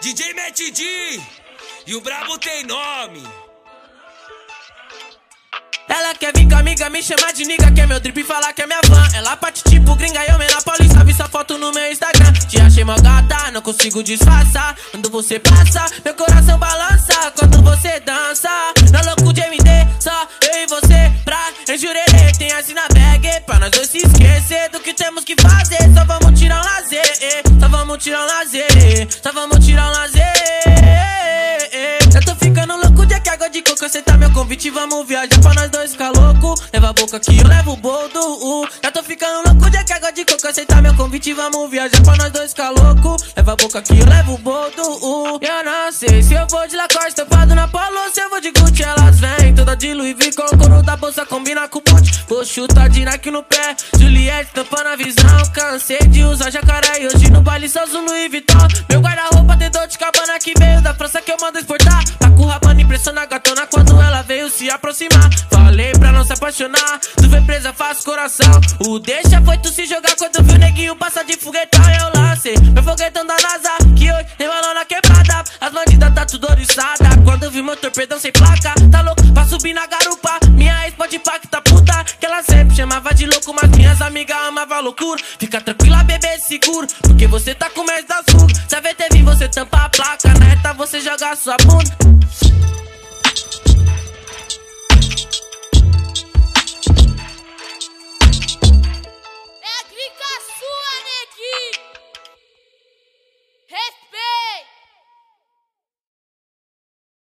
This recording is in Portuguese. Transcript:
DJ Matt D e o brabo tem nome. Ela quer vir com amiga, me chamar de nigga, quer meu drip e falar que é minha van. Ela parte tipo gringa e eu na paulista, vi sua foto no meu Instagram. Te achei mó gata, não consigo disfarçar. Quando você passa, meu coração balança. Quando você dança, na louco de MD, só eu e você pra enjurerê. Tem assim na bag, pra nós dois se esquecer do que temos que fazer. Tirar um lazer, só vamos tirar um lazer. Eu tô ficando louco de água de coco, aceitar meu convite, vamos viajar pra nós dois ficar louco. Leva a boca que eu levo o boldo. Uh. Já tô ficando louco de água de coco, aceitar meu convite, vamos viajar pra nós dois ficar louco. Leva a boca que eu levo o boldo. Uh. Eu não sei se eu vou de Lacoste, tampado na polo, se eu vou de Gucci, elas vêm. Toda de Louis Vuitton, couro da bolsa combina com o boot. Vou chutar de Nike no pé, Juliette tampando a visão. Cansei de usar jacaré e hoje só uso Louis Vuitton. Meu guarda-roupa tem dor de cabana que veio da França que eu mando exportar. Tá com rapando impressiona a gatona quando ela veio se aproximar. Falei pra não se apaixonar, tu vê presa, faz coração. O deixa foi tu se jogar quando viu o neguinho passar de foguetão. Eu lancei meu foguetão da NASA, que hoje tem balão na quebrada. As bandidas tá tudo oriçada. Quando vi meu torpedão sem placa, tá louco pra subir na garupa. Minha ex pode tá puta, que ela sempre chamava de louco, mas minhas amigas amavam loucura. Fica tranquila, bebê, seguro, porque você tá com medo das rugas. Se a VT vir, você tampa a placa. Na reta você joga sua bunda.